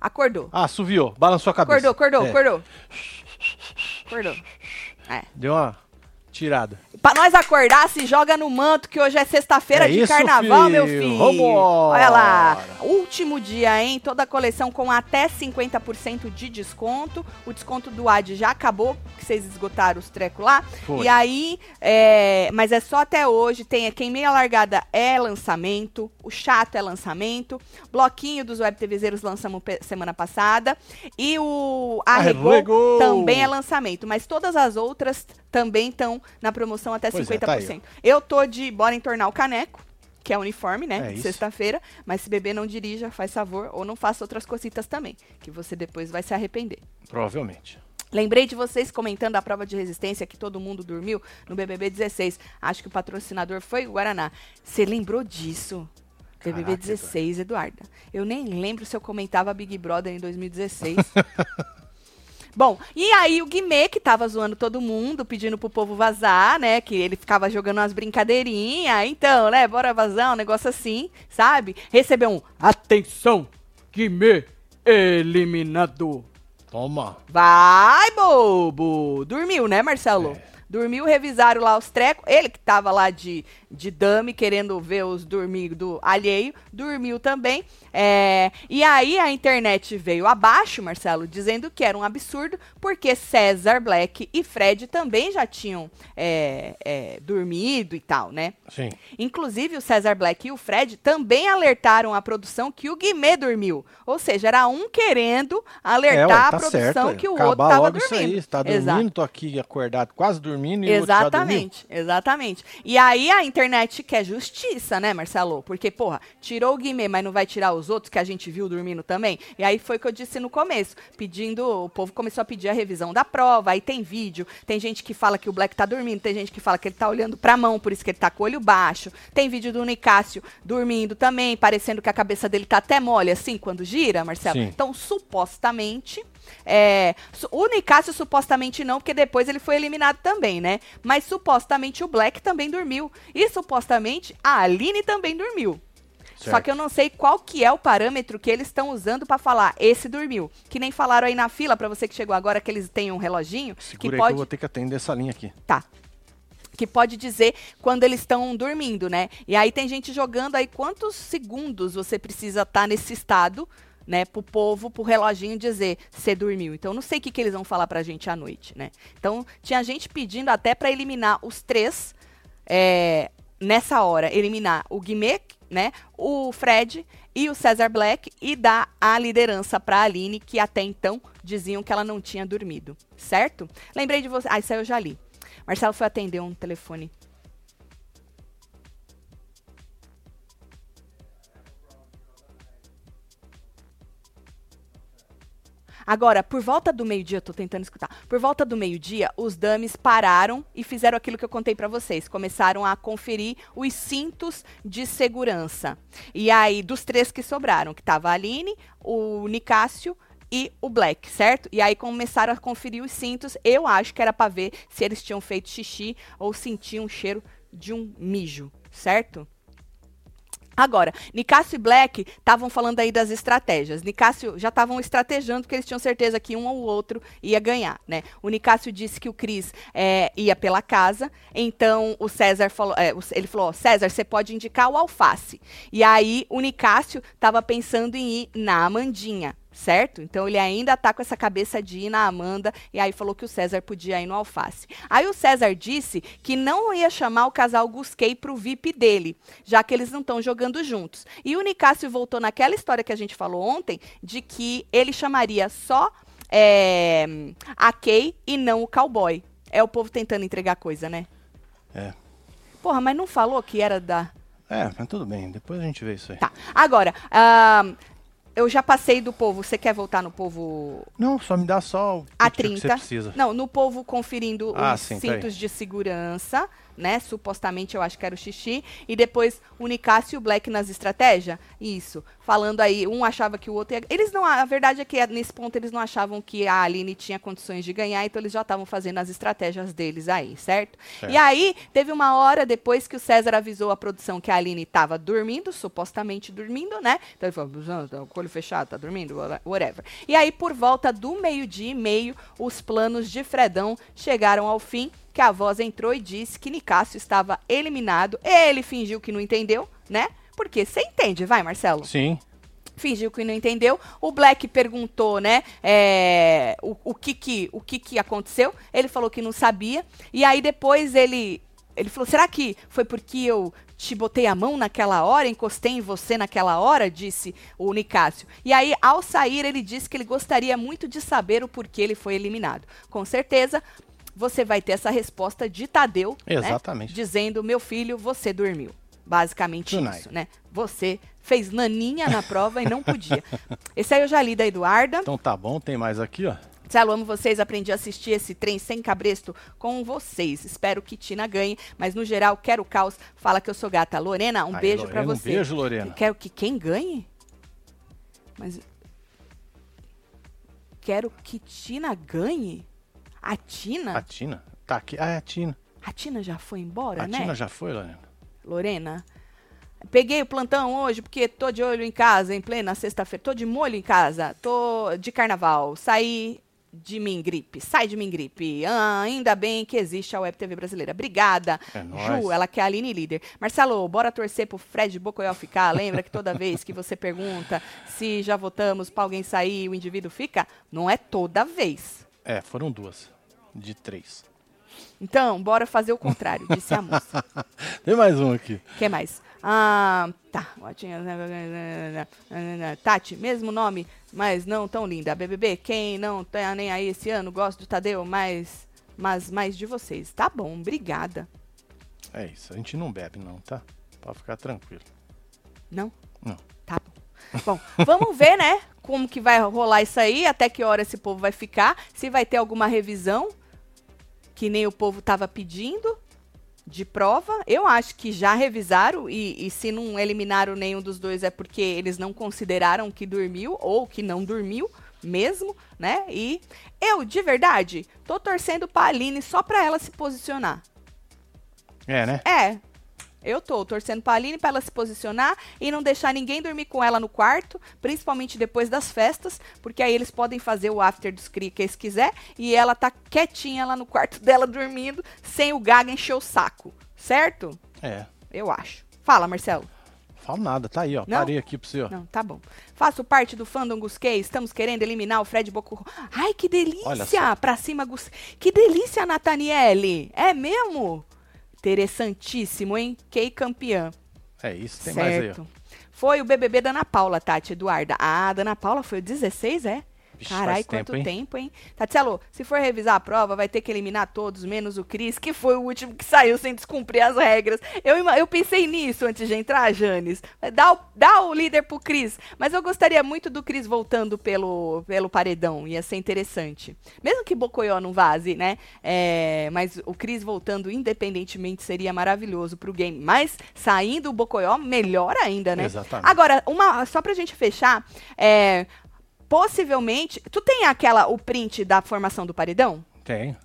Acordou. Ah, suviou. Balançou a cabeça. Acordou, acordou, É, acordou. Acordou. É. Deu uma tirada. Pra nós acordar, se joga no manto, que hoje é sexta-feira É de isso, carnaval, filho. meu filho. Vambora. Olha lá. Último dia, hein? Toda a coleção com até 50% de desconto. O desconto do AD já acabou, que vocês esgotaram os trecos lá. Foi. E aí, é, mas é só até hoje. Tem quem meia largada é lançamento, o chato é lançamento, bloquinho dos web TVzeiros lançamos semana passada e o Arregou, Arregou. também é lançamento, mas todas as outras também estão na promoção até Pois é, 50%. tá aí, Eu tô de bora entornar o caneco. Que é uniforme, né? É. Sexta-feira. Mas se beber, não dirija, faz favor. Ou não faça outras cositas também. Que você depois vai se arrepender. Provavelmente. Lembrei de vocês comentando a prova de resistência que todo mundo dormiu no BBB 16. Acho que o patrocinador foi o Guaraná. Você lembrou disso? BBB Caraca, 16, Eduarda. Eu nem lembro se eu comentava Big Brother em 2016. Bom, e aí o Guimê, que tava zoando todo mundo, pedindo pro povo vazar, né? Que ele ficava jogando umas brincadeirinhas. Então, né? Bora vazar, um negócio assim, sabe? Recebeu um Atenção, Guimê eliminado. Toma. Vai, bobo! Dormiu, né, Marcelo? É. Dormiu, revisaram lá os trecos. Ele que tava lá de, de dame, querendo ver os dormir do alheio, dormiu também. É, e aí a internet veio abaixo, Marcelo, dizendo que era um absurdo, porque César Black e Fred também já tinham é, é, dormido e tal, né? Sim. Inclusive, o César Black e o Fred também alertaram a produção que o Guimê dormiu. Ou seja, era um querendo alertar É, ué, a tá produção certo. que o outro estava dormindo. Isso aí. Tá Exato. dormindo, tô aqui acordado, quase dormindo e o outro já dormiu. Exatamente, exatamente. E aí a internet quer justiça, né, Marcelo? Porque, porra, tirou o Guimê, mas não vai tirar os outros que a gente viu dormindo também? E aí foi o que eu disse no começo, pedindo, o povo começou a pedir a revisão da prova, aí tem vídeo, tem gente que fala que o Black tá dormindo, tem gente que fala que ele tá olhando pra mão, por isso que ele tá com o olho baixo. Tem vídeo do Nicásio dormindo também, parecendo que a cabeça dele tá até mole assim quando gira, Marcelo. Sim. Então, supostamente, é, o Nicásio supostamente não, porque depois ele foi eliminado também, né? Mas supostamente o Black também dormiu. E supostamente a Aline também dormiu. Só Certo. que eu não sei qual que é o parâmetro que eles estão usando pra falar esse dormiu. Que nem falaram aí na fila, pra você que chegou agora, que eles têm um reloginho Segura que aí que pode eu vou ter que atender essa linha aqui. Tá. Que pode dizer quando eles estão dormindo, né? E aí tem gente jogando aí quantos segundos você precisa estar nesse estado, né? Pro povo, pro reloginho dizer se dormiu. Então não sei o que, que eles vão falar pra gente à noite, né? Então tinha gente pedindo até pra eliminar os três. é, nessa hora, eliminar o Guimê, né? O Fred e o César Black e dar a liderança para a Aline, que até então diziam que ela não tinha dormido, certo? Lembrei de você. Ah, isso aí eu já li. Marcelo foi atender um telefone. Agora, por volta do meio-dia, tô tentando escutar. Por volta do meio-dia, os dummies pararam e fizeram aquilo que eu contei pra vocês. Começaram a conferir os cintos de segurança. E aí, dos três que sobraram, que tava a Aline, o Nicásio e o Black, certo? E aí começaram a conferir os cintos. Eu acho que era pra ver se eles tinham feito xixi ou sentiam o cheiro de um mijo, certo? Agora, Nicásio e Black estavam falando aí das estratégias. Nicásio já estavam estrategando porque eles tinham certeza que um ou outro ia ganhar, né? O Nicásio disse que o Cris é, ia pela casa, então o César falou, é, ele falou, César, você pode indicar o alface. E aí o Nicásio estava pensando em ir na Amandinha, certo? Então ele ainda tá com essa cabeça de ir na Amanda e aí falou que o César podia ir no alface. Aí o César disse que não ia chamar o casal Gusquei pro VIP dele, já que eles não estão jogando juntos. E o Nicásio voltou naquela história que a gente falou ontem, de que ele chamaria só é, a Kay e não o cowboy. É o povo tentando entregar coisa, né? É. Porra, mas não falou que era da. É, mas tudo bem, depois a gente vê isso aí. Tá. Agora, ahn, eu já passei do povo. Você quer voltar no povo Não, só me dá só o a que que 30. você precisa. Não, no povo conferindo Ah, os sim, tá cintos de segurança, né? Supostamente eu acho que era o xixi. E depois o Nicásio e o Black nas estratégias. Isso. Falando aí, um achava que o outro ia. Eles não. A verdade é que nesse ponto eles não achavam que a Aline tinha condições de ganhar, então eles já estavam fazendo as estratégias deles aí, certo? Certo. E aí, teve uma hora depois que o César avisou a produção que a Aline estava dormindo, supostamente dormindo, né? Então ele falou, "Ah, tá com o olho fechado, tá dormindo, wha- whatever. E aí, por volta do meio-dia e meio, os planos de Fredão chegaram ao fim, que a voz entrou e disse que Nicásio estava eliminado. Ele fingiu que não entendeu, né? Porque você entende, vai, Marcelo? Sim. fingiu que não entendeu. O Black perguntou, né, é, o, o que que o que que aconteceu. Ele falou que não sabia. E aí depois ele ele falou: "Será que foi porque eu te botei a mão naquela hora, encostei em você naquela hora?" disse o Nicásio. E aí ao sair ele disse que ele gostaria muito de saber o porquê ele foi eliminado. Com certeza você vai ter essa resposta de Tadeu, né, Exatamente. dizendo: "Meu filho, você dormiu." Basicamente Tonight. isso, né? Você fez naninha na prova e não podia. Esse aí eu já li da Eduarda. Então tá bom, tem mais aqui, ó. Marcelo, amo vocês. Aprendi a assistir esse trem sem cabresto com vocês. Espero que Tina ganhe, mas no geral, quero caos. Fala que eu sou gata. Lorena, um Aí, beijo pra Lorena, um você. beijo, Lorena. Quero que quem ganhe? Mas. Quero que Tina ganhe? A Tina? A Tina? Tá aqui. Ah, é a Tina. A Tina já foi embora, A né? Tina já foi, Lorena? Lorena. Peguei o plantão hoje porque tô de olho em casa, em plena sexta-feira. Tô de molho em casa, tô de carnaval. Saí de mim gripe. Sai de mim gripe. Ah, ainda bem que existe a Web TV brasileira. Obrigada. É nóis. Ju, ela quer a Aline líder. Marcelo, bora torcer pro Fred Bocoyó ficar. Lembra que toda vez que você pergunta se já votamos pra alguém sair, o indivíduo fica? Não é toda vez. É, foram duas. De três. Então, bora fazer o contrário, disse a moça. Tem mais um aqui. que mais? Ah, tá. Tati, mesmo nome, mas não tão linda. BBB, quem não tá nem aí esse ano, gosto do Tadeu, mas, mas mais de vocês. Tá bom, obrigada. É isso. A gente não bebe, não, tá? Pode ficar tranquilo. Não? Não. Tá bom. Bom, vamos ver, né? Como que vai rolar isso aí, até que hora esse povo vai ficar, se vai ter alguma revisão, que nem o povo tava pedindo, de prova. Eu acho que já revisaram, e, e se não eliminaram nenhum dos dois é porque eles não consideraram que dormiu, ou que não dormiu mesmo, né? E eu, de verdade, tô torcendo pra Aline só pra ela se posicionar. É, né? É. Eu tô torcendo pra Aline pra ela se posicionar e não deixar ninguém dormir com ela no quarto, principalmente depois das festas, porque aí eles podem fazer o after dos cri que eles quiser e ela tá quietinha lá no quarto dela dormindo, sem o Gaga encher o saco. Certo? É. Eu acho. Fala, Marcelo. Falo nada, tá aí, ó. Não? Parei aqui pra você, ó. Não, tá bom. Faço parte do fandom Gusquei. Estamos querendo eliminar o Fred Boco. Ai, que delícia! Pra cima, Gus. Que delícia, Nathaniele! É mesmo? Interessantíssimo, hein? Kay campeã. É isso, tem mais aí. ó. certo. Foi o BBB da Ana Paula, Tati Eduarda. Ah, da Ana Paula foi o 16, é? Carai, quanto tempo, tempo hein? hein? Tatielo, se for revisar a prova, vai ter que eliminar todos, menos o Cris, que foi o último que saiu sem descumprir as regras. Eu, eu pensei nisso antes de entrar, Janes. Dá o, dá o líder pro Cris. Mas eu gostaria muito do Cris voltando pelo, pelo paredão. Ia ser interessante. Mesmo que Bocoió não vaze, né? É, mas o Cris voltando independentemente seria maravilhoso pro game. Mas saindo o Bocoió, melhor ainda, né? Exatamente. Agora, uma, só pra gente fechar, é, possivelmente. Tu tem aquela, o print da formação do paredão? Tem.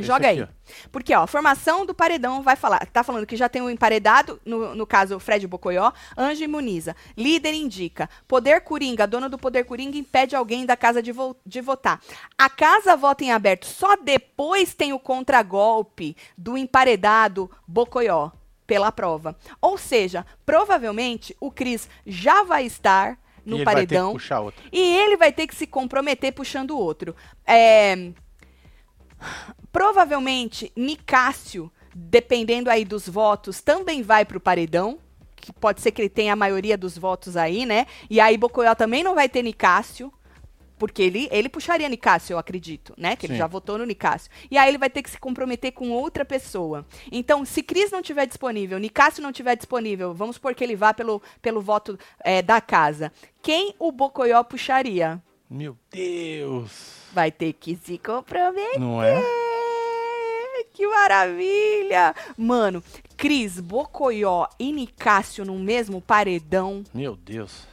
Joga aí. Porque, ó, a formação do paredão vai falar. Tá falando que já tem o emparedado, no, no caso, o Fred Bocoió, Anjo imuniza. Líder indica. Poder Coringa, dono do Poder Coringa, impede alguém da casa de, vo- de votar. A casa vota em aberto. Só depois tem o contragolpe do emparedado Bocoió pela prova. Ou seja, provavelmente o Cris já vai estar no que paredão. E ele vai ter que se comprometer puxando o outro. É, Provavelmente, Nicásio, dependendo aí dos votos, também vai pro paredão. Que pode ser que ele tenha a maioria dos votos aí, né? E aí Bocoió também não vai ter Nicásio. Porque ele, ele puxaria Nicásio, eu acredito, né? Que ele Sim. já votou no Nicásio. E aí ele vai ter que se comprometer com outra pessoa. Então, se Cris não tiver disponível, Nicásio não tiver disponível, vamos supor que ele vá pelo, pelo voto é, da casa. Quem o Bocoió puxaria? Meu Deus. Vai ter que se comprometer. Não é? Que maravilha! Mano, Cris, Bocoió e Nicásio no mesmo paredão. Meu Deus.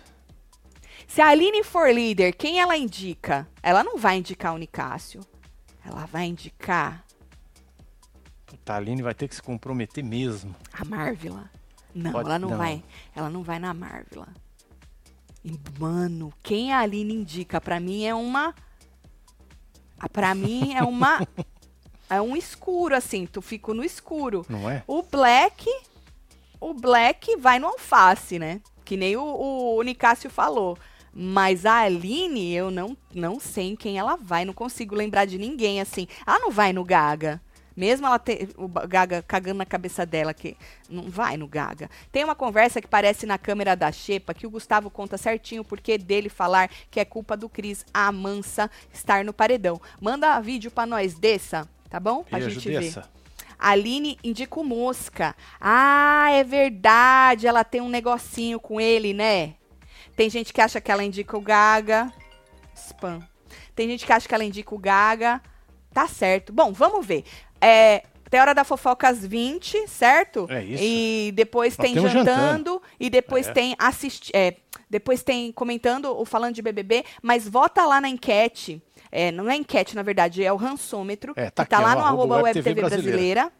Se a Aline for líder, quem ela indica? Ela não vai indicar o Nicásio. Ela vai indicar Puta, a Aline vai ter que se comprometer mesmo. a Marvila. Não, Pode- ela não, não. vai. Ela não vai na Marvila. Mano, quem a Aline indica pra mim é uma Pra mim é uma é um escuro assim, tu fica no escuro. Não é? O Black, o Black vai no alface, né? Que nem o, o Nicásio falou. Mas a Aline, eu não, não sei em quem ela vai. Não consigo lembrar de ninguém assim. Ela não vai no Gaga. Mesmo ela ter o Gaga cagando na cabeça dela, que não vai no Gaga. Tem uma conversa que parece na câmera da Xepa, que o Gustavo conta certinho o porquê dele falar que é culpa do Cris, a Mansa, estar no paredão. Manda vídeo pra nós dessa, tá bom? Pra Beijo gente ver. Aline indica o Mosca. Ah, é verdade. Ela tem um negocinho com ele, né? Tem gente que acha que ela indica o Gaga. Spam. Tem gente que acha que ela indica o Gaga. Tá certo. Bom, vamos ver. É, tem hora da fofoca às 20, certo? É isso. E depois Nós tem jantando, jantando. e depois É. tem assisti é, depois tem comentando ou falando de BBB, mas vota lá na enquete. É, não é enquete, na verdade, é o rançômetro, É, tá que tá aqui, lá no arroba Web TV WebTV brasileira.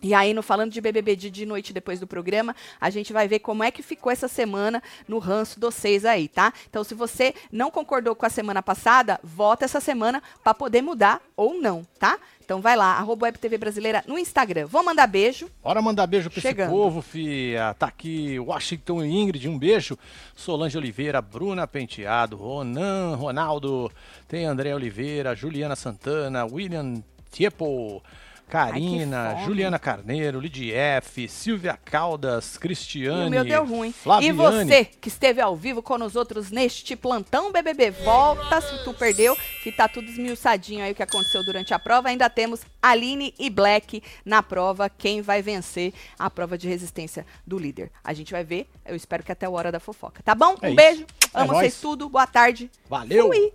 E aí, no Falando de BBB de, de noite depois do programa, a gente vai ver como é que ficou essa semana no ranço dos seis aí, tá? Então, se você não concordou com a semana passada, vota essa semana pra poder mudar ou não, tá? Então, vai lá, arroba WebTV Brasileira no Instagram. Vou mandar beijo. Bora mandar beijo pra Chegando. esse povo, fia. Tá aqui Washington e Ingrid, um beijo. Solange Oliveira, Bruna Penteado, Ronan, Ronaldo, tem André Oliveira, Juliana Santana, William Tiepo, Karina, fome. Juliana Carneiro, Lidy F, Silvia Caldas, E Cristiane, o meu deu ruim. Flaviane. E você que esteve ao vivo com os outros neste plantão BBB, volta se tu perdeu, que tá tudo esmiuçadinho aí o que aconteceu durante a prova. Ainda temos Aline e Black na prova. Quem vai vencer a prova de resistência do líder? A gente vai ver. Eu espero que até a hora da fofoca. Tá bom? É um isso. beijo. É Amo nóis. vocês tudo. Boa tarde. Valeu! Fui.